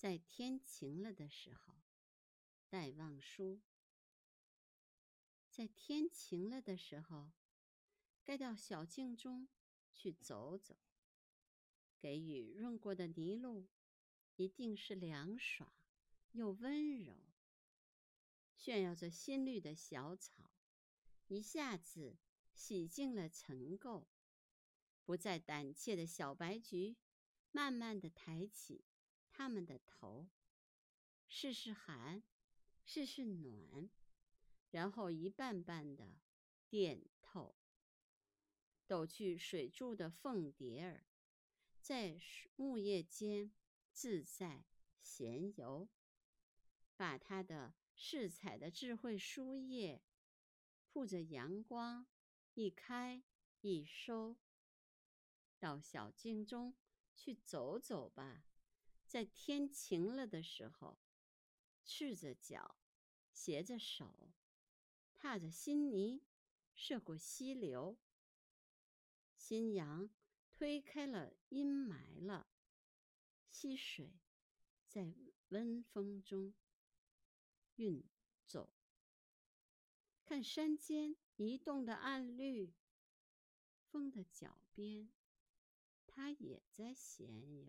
在天晴了的时候，戴望舒。在天晴了的时候，该到小径中去走走。给雨润过的泥路，一定是凉爽又温柔。炫耀着新绿的小草，一下子洗净了尘垢。不再胆怯的小白菊，慢慢的抬起。他们的头，试试寒，试试暖，然后一瓣瓣的电透。抖去水柱的凤蝶儿，在木叶间自在闲游，把它的饰彩的智慧书页，铺着阳光，一开一收。到小径中去走走吧。在天晴了的时候，赤着脚，携着手，踏着新泥，涉过溪流。新阳推开了阴霾了，溪水在温风中运走。看山间移动的暗绿，风的脚边，它也在闲游。